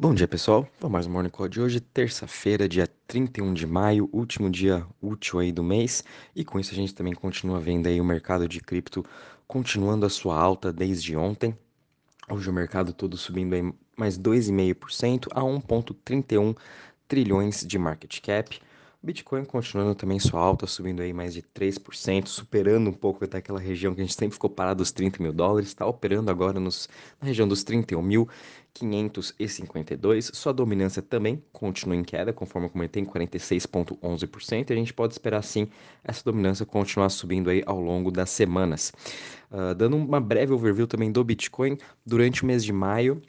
Bom dia, pessoal. Vamos mais um Morning Call de hoje, terça-feira, dia 31 de maio, último dia útil aí do mês. E com isso a gente também continua vendo aí o mercado de cripto continuando a sua alta desde ontem. Hoje o mercado todo subindo aí mais 2,5% a 1,31 trilhões de market cap. Bitcoin continuando também sua alta, subindo aí mais de 3%, superando um pouco até aquela região que a gente sempre ficou parado dos 30 mil dólares, está operando agora nos, na região dos 31.552. Sua dominância também continua em queda, conforme eu comentei, em 46,11%, e a gente pode esperar sim essa dominância continuar subindo aí ao longo das semanas. Uh, dando uma breve overview também do Bitcoin, durante o mês de maio,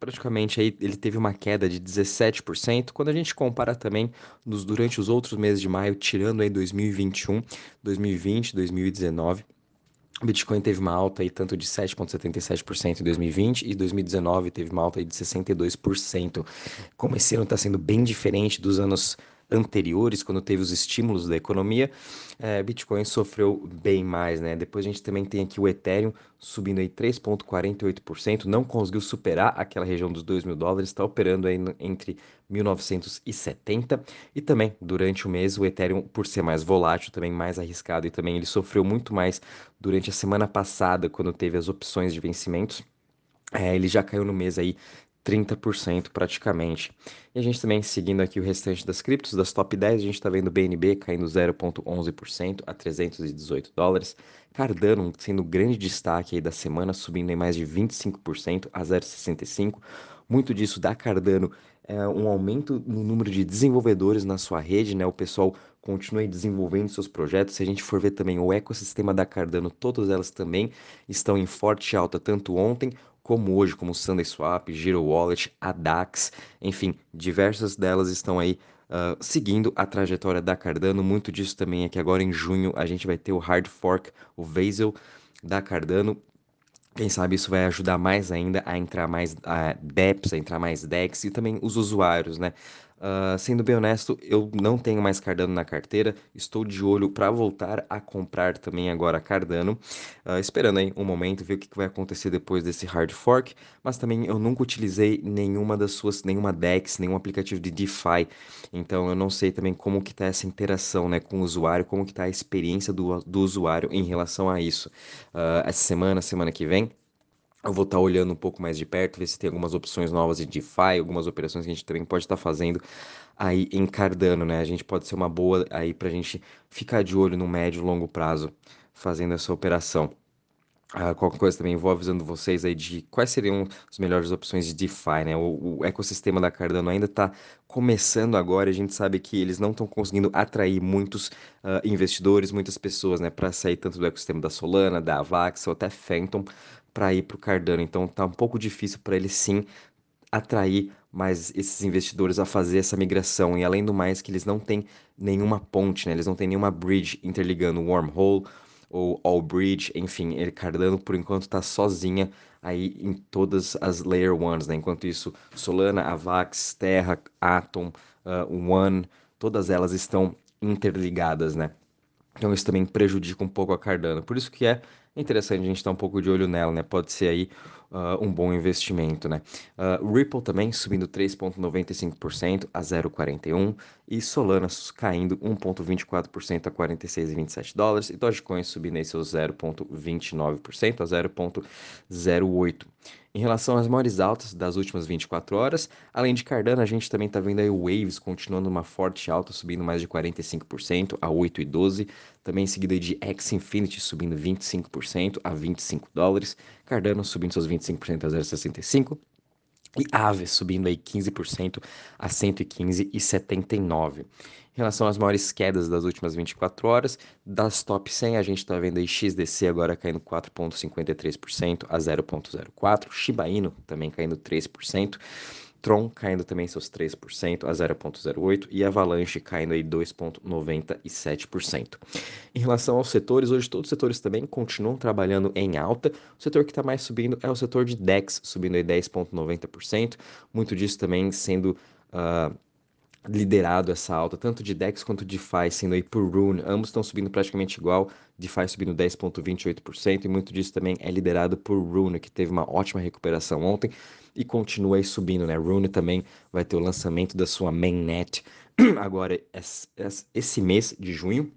praticamente aí ele teve uma queda de 17%. Quando a gente compara também nos, durante os outros meses de maio, tirando aí 2021, 2020, 2019, o Bitcoin teve uma alta aí tanto de 7,77% em 2020 e 2019 teve uma alta aí de 62%. Como esse ano está sendo bem diferente dos anos anteriores, quando teve os estímulos da economia, é, Bitcoin sofreu bem mais, né? Depois a gente também tem aqui o Ethereum subindo aí 3,48%, não conseguiu superar aquela região dos 2 mil dólares, está operando aí entre 1970 e também durante o mês o Ethereum, por ser mais volátil, também mais arriscado e também ele sofreu muito mais durante a semana passada, quando teve as opções de vencimentos. É, ele já caiu no mês aí 30% praticamente. E a gente também seguindo aqui o restante das criptos, das top 10, a gente está vendo BNB caindo 0,11% a 318 dólares. Cardano sendo o grande destaque aí da semana, subindo em mais de 25% a 0,65. Muito disso da Cardano é um aumento no número de desenvolvedores na sua rede, né? O pessoal continua desenvolvendo seus projetos. Se a gente for ver também o ecossistema da Cardano, todas elas também estão em forte alta, tanto ontem como hoje, como SundaeSwap, Giro Wallet, Adax, enfim, diversas delas estão aí uh, seguindo a trajetória da Cardano. Muito disso também é que agora em junho a gente vai ter o hard fork, o Vasil da Cardano. Quem sabe isso vai ajudar mais ainda a entrar mais a DEPs, a entrar mais DEX e também os usuários, né? Uh, sendo bem honesto, eu não tenho mais Cardano na carteira. Estou de olho para voltar a comprar também agora Cardano. Uh, esperando aí um momento, ver o que, vai acontecer depois desse hard fork. Mas também eu nunca utilizei nenhuma das suas, nenhuma DEX, nenhum aplicativo de DeFi. Então eu não sei também como que está essa interação né, com o usuário, como que está a experiência do, do usuário em relação a isso. Uh, essa semana, semana que vem, eu vou estar tá olhando um pouco mais de perto, ver se tem algumas opções novas de DeFi, algumas operações que a gente também pode estar tá fazendo aí em Cardano, né? A gente pode ser uma boa aí para a gente ficar de olho no médio e longo prazo fazendo essa operação. Uh, qualquer coisa também vou avisando vocês aí de quais seriam as melhores opções de DeFi, né? O, o ecossistema da Cardano ainda está começando agora, a gente sabe que eles não estão conseguindo atrair muitos uh, investidores, muitas pessoas, né, para sair tanto do ecossistema da Solana, da Avax ou até Phantom para ir para o Cardano. Então tá um pouco difícil para ele sim atrair mais esses investidores a fazer essa migração. E além do mais, que eles não têm nenhuma ponte, né? Eles não têm nenhuma bridge interligando Wormhole ou All Bridge, enfim, ele Cardano por enquanto está sozinha aí em todas as Layer Ones, né? Enquanto isso, Solana, Avax, Terra, Atom, uh, One, todas elas estão interligadas, né? Então isso também prejudica um pouco a Cardano. Por isso que é interessante a gente estar um pouco de olho nela, né? Pode ser aí uh, um bom investimento, né? Uh, Ripple também subindo 3,95% a 0,41 e Solana caindo 1,24% a 46,27 dólares e Dogecoin subindo aí seus 0,29% a 0,08. Em relação às maiores altas das últimas 24 horas, além de Cardano, a gente também está vendo aí o Waves continuando uma forte alta, subindo mais de 45% a 8,12. Também em seguida de X Infinity subindo 25% a 25 dólares. Cardano subindo seus 25% a 0,65. E Aave subindo aí 15% a 115,79. Em relação às maiores quedas das últimas 24 horas, das top 100 a gente está vendo aí XDC agora caindo 4,53% a 0,04%, Shiba Inu também caindo 3%, Tron caindo também seus 3% a 0,08% e Avalanche caindo aí 2,97%. Em relação aos setores, hoje todos os setores também continuam trabalhando em alta. O setor que está mais subindo é o setor de DEX, subindo aí 10,90%. Muito disso também sendo uh, liderado essa alta, tanto de DEX quanto de DeFi, sendo aí por Rune, ambos estão subindo praticamente igual, DeFi subindo 10,28%, e muito disso também é liderado por Rune, que teve uma ótima recuperação ontem, e continua aí subindo, né? Rune também vai ter o lançamento da sua mainnet agora esse mês de junho.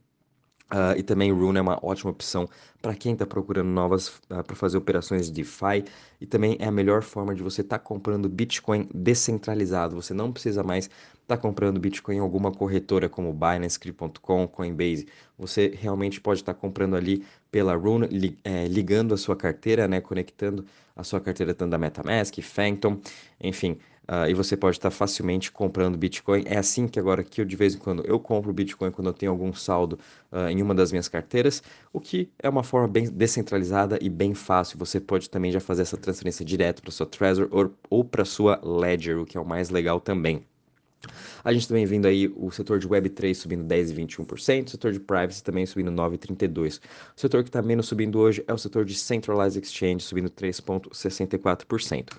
Uh, e também Rune é uma ótima opção para quem está procurando novas uh, para fazer operações de DeFi e também é a melhor forma de você estar tá comprando Bitcoin descentralizado. Você não precisa mais estar tá comprando Bitcoin em alguma corretora como Binance, Crypto.com, Coinbase. Você realmente pode estar tá comprando ali pela Rune, li, é, ligando a sua carteira, né, conectando a sua carteira tanto da MetaMask, Phantom, enfim, Uh, e você pode estar facilmente comprando Bitcoin. É assim que agora que eu de vez em quando eu compro Bitcoin quando eu tenho algum saldo uh, em uma das minhas carteiras, o que é uma forma bem descentralizada e bem fácil. Você pode também já fazer essa transferência direto para sua Trezor ou, ou para sua Ledger, o que é o mais legal também. A gente também vendo aí o setor de Web3 subindo 10 e 21%, o setor de Privacy também subindo 9,32%. O setor que está menos subindo hoje é o setor de Centralized Exchange, subindo 3,64%.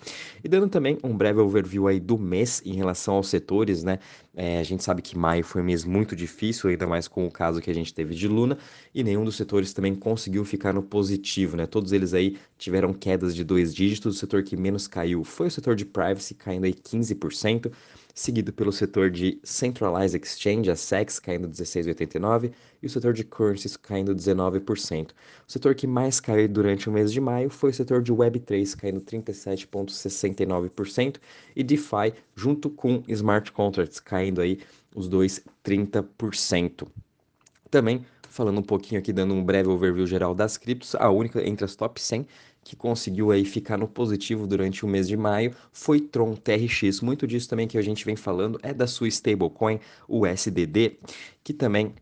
E dando também um breve overview aí do mês em relação aos setores, né? É, a gente sabe que maio foi um mês muito difícil, ainda mais com o caso que a gente teve de Luna, e nenhum dos setores também conseguiu ficar no positivo, né? Todos eles aí tiveram quedas de dois dígitos. O setor que menos caiu foi o setor de Privacy, caindo aí 15% seguido pelo setor de Centralized Exchange, a SEX, caindo 16,89%, e o setor de Currencies caindo 19%. O setor que mais caiu durante o mês de maio foi o setor de Web3, caindo 37,69%, e DeFi, junto com Smart Contracts, caindo aí os dois 30%. Também falando um pouquinho aqui, dando um breve overview geral das criptos, a única entre as top 100 que conseguiu aí ficar no positivo durante o mês de maio foi Tron TRX. Muito disso também que a gente vem falando é da sua stablecoin, o SDD, que também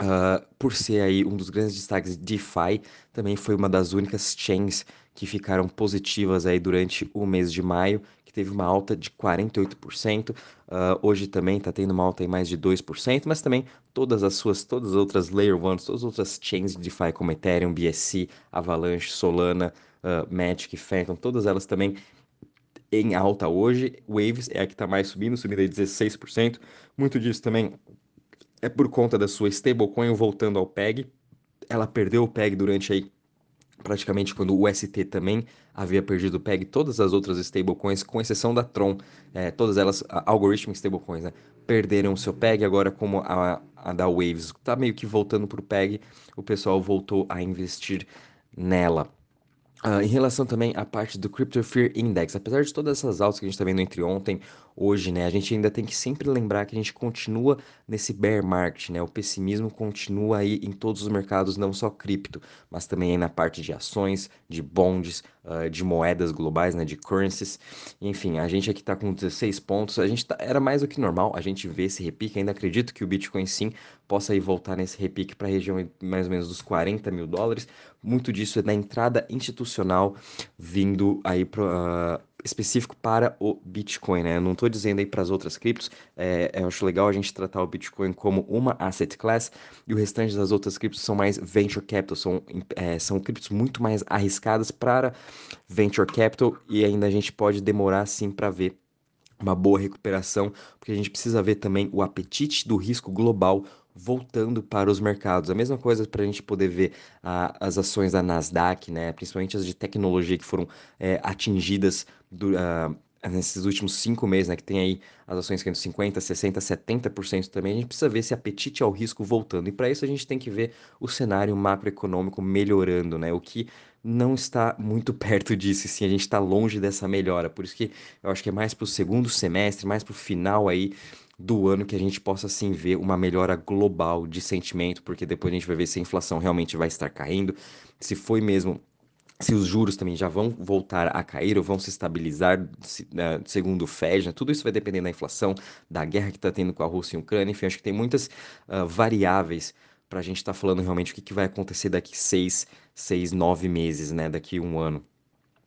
Uh, por ser aí um dos grandes destaques de DeFi, também foi uma das únicas chains que ficaram positivas aí durante o mês de maio, que teve uma alta de 48%. Uh, ah, hoje também está tendo uma alta em mais de 2%, mas também todas as suas, todas as outras Layer 1, todas as outras chains de DeFi como Ethereum, BSC, Avalanche, Solana, uh, Magic, Phantom, todas elas também em alta hoje. Waves é a que está mais subindo, subindo aí 16%. Muito disso também é por conta da sua stablecoin voltando ao PEG. Ela perdeu o PEG durante aí praticamente quando o ST também havia perdido o PEG, todas as outras stablecoins, com exceção da Tron, é, todas elas, algorithmic stablecoins, né, perderam o seu PEG, agora como a, a da Waves está meio que voltando para o PEG, o pessoal voltou a investir nela. Uh, em relação também à parte do Crypto Fear Index, apesar de todas essas altas que a gente está vendo entre ontem, hoje, né, a gente ainda tem que sempre lembrar que a gente continua nesse bear market, né, o pessimismo continua aí em todos os mercados, não só cripto, mas também aí na parte de ações, de bonds, uh, de moedas globais, né, de currencies, enfim, a gente aqui está com 16 pontos, a gente tá, era mais do que normal, a gente vê esse repique, ainda acredito que o Bitcoin sim possa aí voltar nesse repique para a região mais ou menos dos 40 mil dólares, muito disso é da entrada institucional vindo aí para uh, específico para o Bitcoin, né? Eu não estou dizendo aí para as outras criptos, é, eu acho legal a gente tratar o Bitcoin como uma asset class e o restante das outras criptos são mais venture capital, são, é, são criptos muito mais arriscadas para venture capital e ainda a gente pode demorar sim para ver uma boa recuperação, porque a gente precisa ver também o apetite do risco global voltando para os mercados. A mesma coisa para a gente poder ver ah, as ações da Nasdaq, né, principalmente as de tecnologia que foram é, atingidas do, ah, nesses últimos cinco meses, né, que tem aí as ações caindo 50%, 60%, 70% também, a gente precisa ver esse apetite ao risco voltando. E para isso a gente tem que ver o cenário macroeconômico melhorando, né, o que não está muito perto disso, sim, a gente está longe dessa melhora. Por isso que eu acho que é mais para o segundo semestre, mais para o final aí do ano que a gente possa sim ver uma melhora global de sentimento, porque depois a gente vai ver se a inflação realmente vai estar caindo, se foi mesmo se os juros também já vão voltar a cair ou vão se estabilizar, né, segundo o Fed, né? tudo isso vai depender da inflação, da guerra que está tendo com a Rússia e a Ucrânia, enfim, acho que tem muitas uh, variáveis para a gente estar tá falando realmente o que, que vai acontecer daqui seis, seis, nove meses, né, daqui um ano.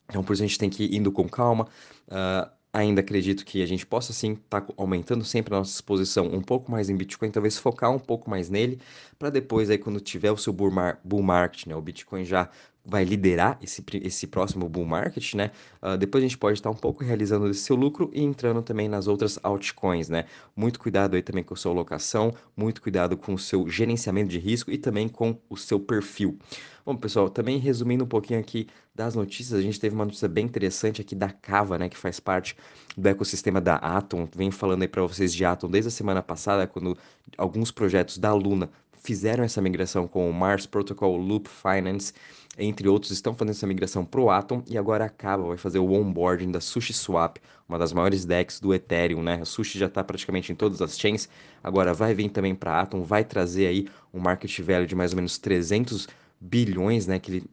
Então, por isso a gente tem que ir indo com calma. Uh, ainda acredito que a gente possa sim estar tá aumentando sempre a nossa exposição um pouco mais em Bitcoin, talvez focar um pouco mais nele, para depois aí quando tiver o seu bull, mar bull market, né, o Bitcoin já vai liderar esse, esse próximo bull market, né? Uh, depois a gente pode estar um pouco realizando esse seu lucro e entrando também nas outras altcoins, né? Muito cuidado aí também com a sua alocação, muito cuidado com o seu gerenciamento de risco e também com o seu perfil. Bom, pessoal, também resumindo um pouquinho aqui das notícias, a gente teve uma notícia bem interessante aqui da Cava, né, que faz parte do ecossistema da Atom. Venho falando aí para vocês de Atom desde a semana passada, quando alguns projetos da Luna fizeram essa migração com o Mars Protocol Loop Finance, entre outros, estão fazendo essa migração para o Atom e agora a Cava vai fazer o onboarding da SushiSwap, uma das maiores DEX do Ethereum, né? A Sushi já está praticamente em todas as chains, agora vai vir também para Atom, vai trazer aí um market value de mais ou menos 300 bilhões, né, que ele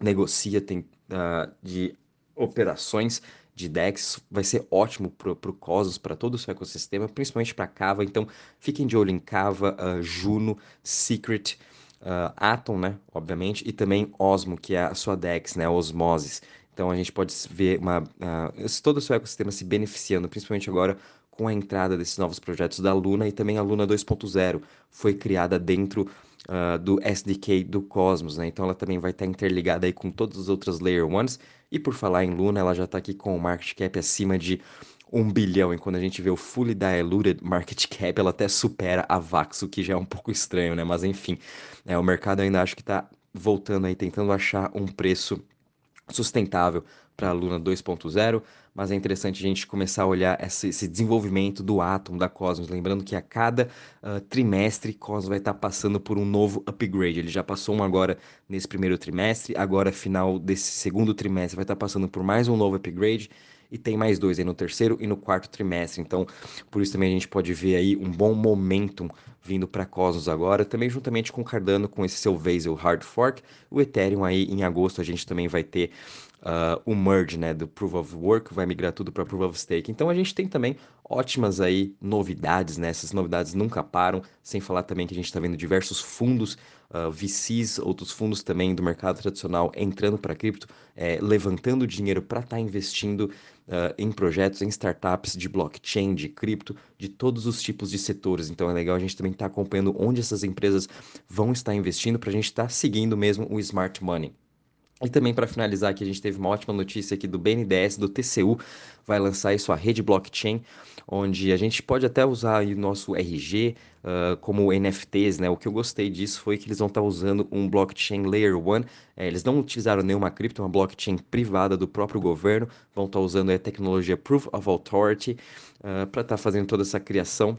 negocia tem, uh, de operações de DEX, vai ser ótimo para o Cosmos, para todo o seu ecossistema, principalmente para Cava, então fiquem de olho em Cava, uh, Juno, Secret, uh, Atom, né, obviamente, e também Osmo, que é a sua DEX, né, Osmosis. Então a gente pode ver uma, uh, todo o seu ecossistema se beneficiando, principalmente agora com a entrada desses novos projetos da Luna e também a Luna 2.0 foi criada dentro uh, do SDK do Cosmos, né? Então ela também vai estar interligada aí com todas as outras Layer 1s. E por falar em Luna, ela já está aqui com o market cap acima de 1 bilhão. E quando a gente vê o Fully Diluted Market Cap, ela até supera a Vax, o que já é um pouco estranho, né? Mas enfim, é, o mercado ainda acho que está voltando aí, tentando achar um preço sustentável para a Luna 2.0, mas é interessante a gente começar a olhar esse, esse, desenvolvimento do Atom, da Cosmos, lembrando que a cada uh, trimestre Cosmos vai estar tá passando por um novo upgrade. Ele já passou um agora nesse primeiro trimestre, agora final desse segundo trimestre vai estar tá passando por mais um novo upgrade e tem mais dois aí no terceiro e no quarto trimestre. Então, por isso também a gente pode ver aí um bom momentum vindo para Cosmos agora, também juntamente com Cardano com esse seu Vasil Hard Fork, o Ethereum aí em agosto a gente também vai ter uh, o merge, né, do Proof of Work, vai migrar tudo para Proof of Stake. Então a gente tem também ótimas aí novidades, né? Essas novidades nunca param, sem falar também que a gente está vendo diversos fundos, uh, ah, VCs, outros fundos também do mercado tradicional entrando para cripto, é, levantando dinheiro para estar tá investindo uh, em projetos, em startups de blockchain, de cripto, de todos os tipos de setores. Então é legal a gente também estar tá acompanhando onde essas empresas vão estar investindo para a gente estar tá seguindo mesmo o smart money. E também para finalizar aqui, a gente teve uma ótima notícia aqui do BNDES, do TCU, vai lançar aí sua rede blockchain, onde a gente pode até usar o nosso RG uh, como NFTs, né? O que eu gostei disso foi que eles vão estar tá usando um blockchain Layer 1, é, eles não utilizaram nenhuma cripto, uma blockchain privada do próprio governo, vão estar tá usando a tecnologia Proof of Authority uh, para estar tá fazendo toda essa criação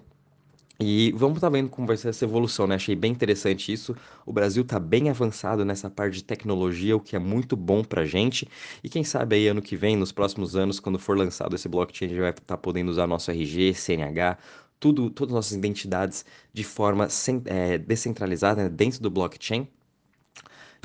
e vamos estar tá vendo como vai ser essa evolução, né? Achei bem interessante isso. O Brasil está bem avançado nessa parte de tecnologia, o que é muito bom para gente. E quem sabe aí ano que vem, nos próximos anos, quando for lançado esse blockchain, a gente vai estar tá podendo usar nosso RG, CNH, tudo, todas as nossas identidades de forma sem, é, descentralizada né? dentro do blockchain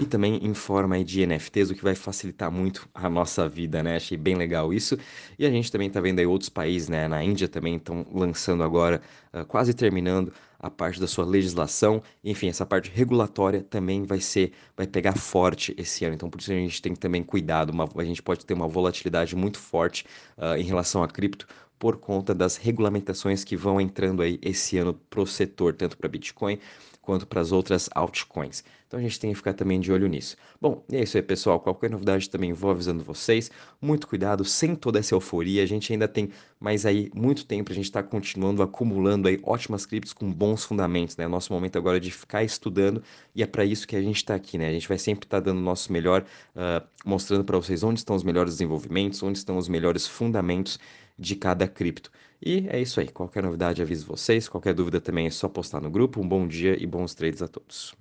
e também em forma de NFTs, o que vai facilitar muito a nossa vida, né? Achei bem legal isso. E a gente também está vendo aí outros países, né? Na Índia também estão lançando agora, uh, quase terminando a parte da sua legislação. Enfim, essa parte regulatória também vai ser, vai pegar forte esse ano. Então, por isso a gente tem que também cuidado. Uma, a gente pode ter uma volatilidade muito forte uh, em relação a cripto por conta das regulamentações que vão entrando aí esse ano para o setor, tanto para Bitcoin quanto para as outras altcoins. Então a gente tem que ficar também de olho nisso. Bom, e é isso aí, pessoal. Qualquer novidade também vou avisando vocês. Muito cuidado, sem toda essa euforia. A gente ainda tem mais aí muito tempo. A gente está continuando acumulando aí ótimas criptos com bons fundamentos, né? Nosso momento agora é de ficar estudando e é para isso que a gente está aqui, né? A gente vai sempre estar tá dando o nosso melhor, uh, mostrando para vocês onde estão os melhores desenvolvimentos, onde estão os melhores fundamentos de cada cripto. E é isso aí. Qualquer novidade aviso vocês. Qualquer dúvida também é só postar no grupo. Um bom dia e bons trades a todos.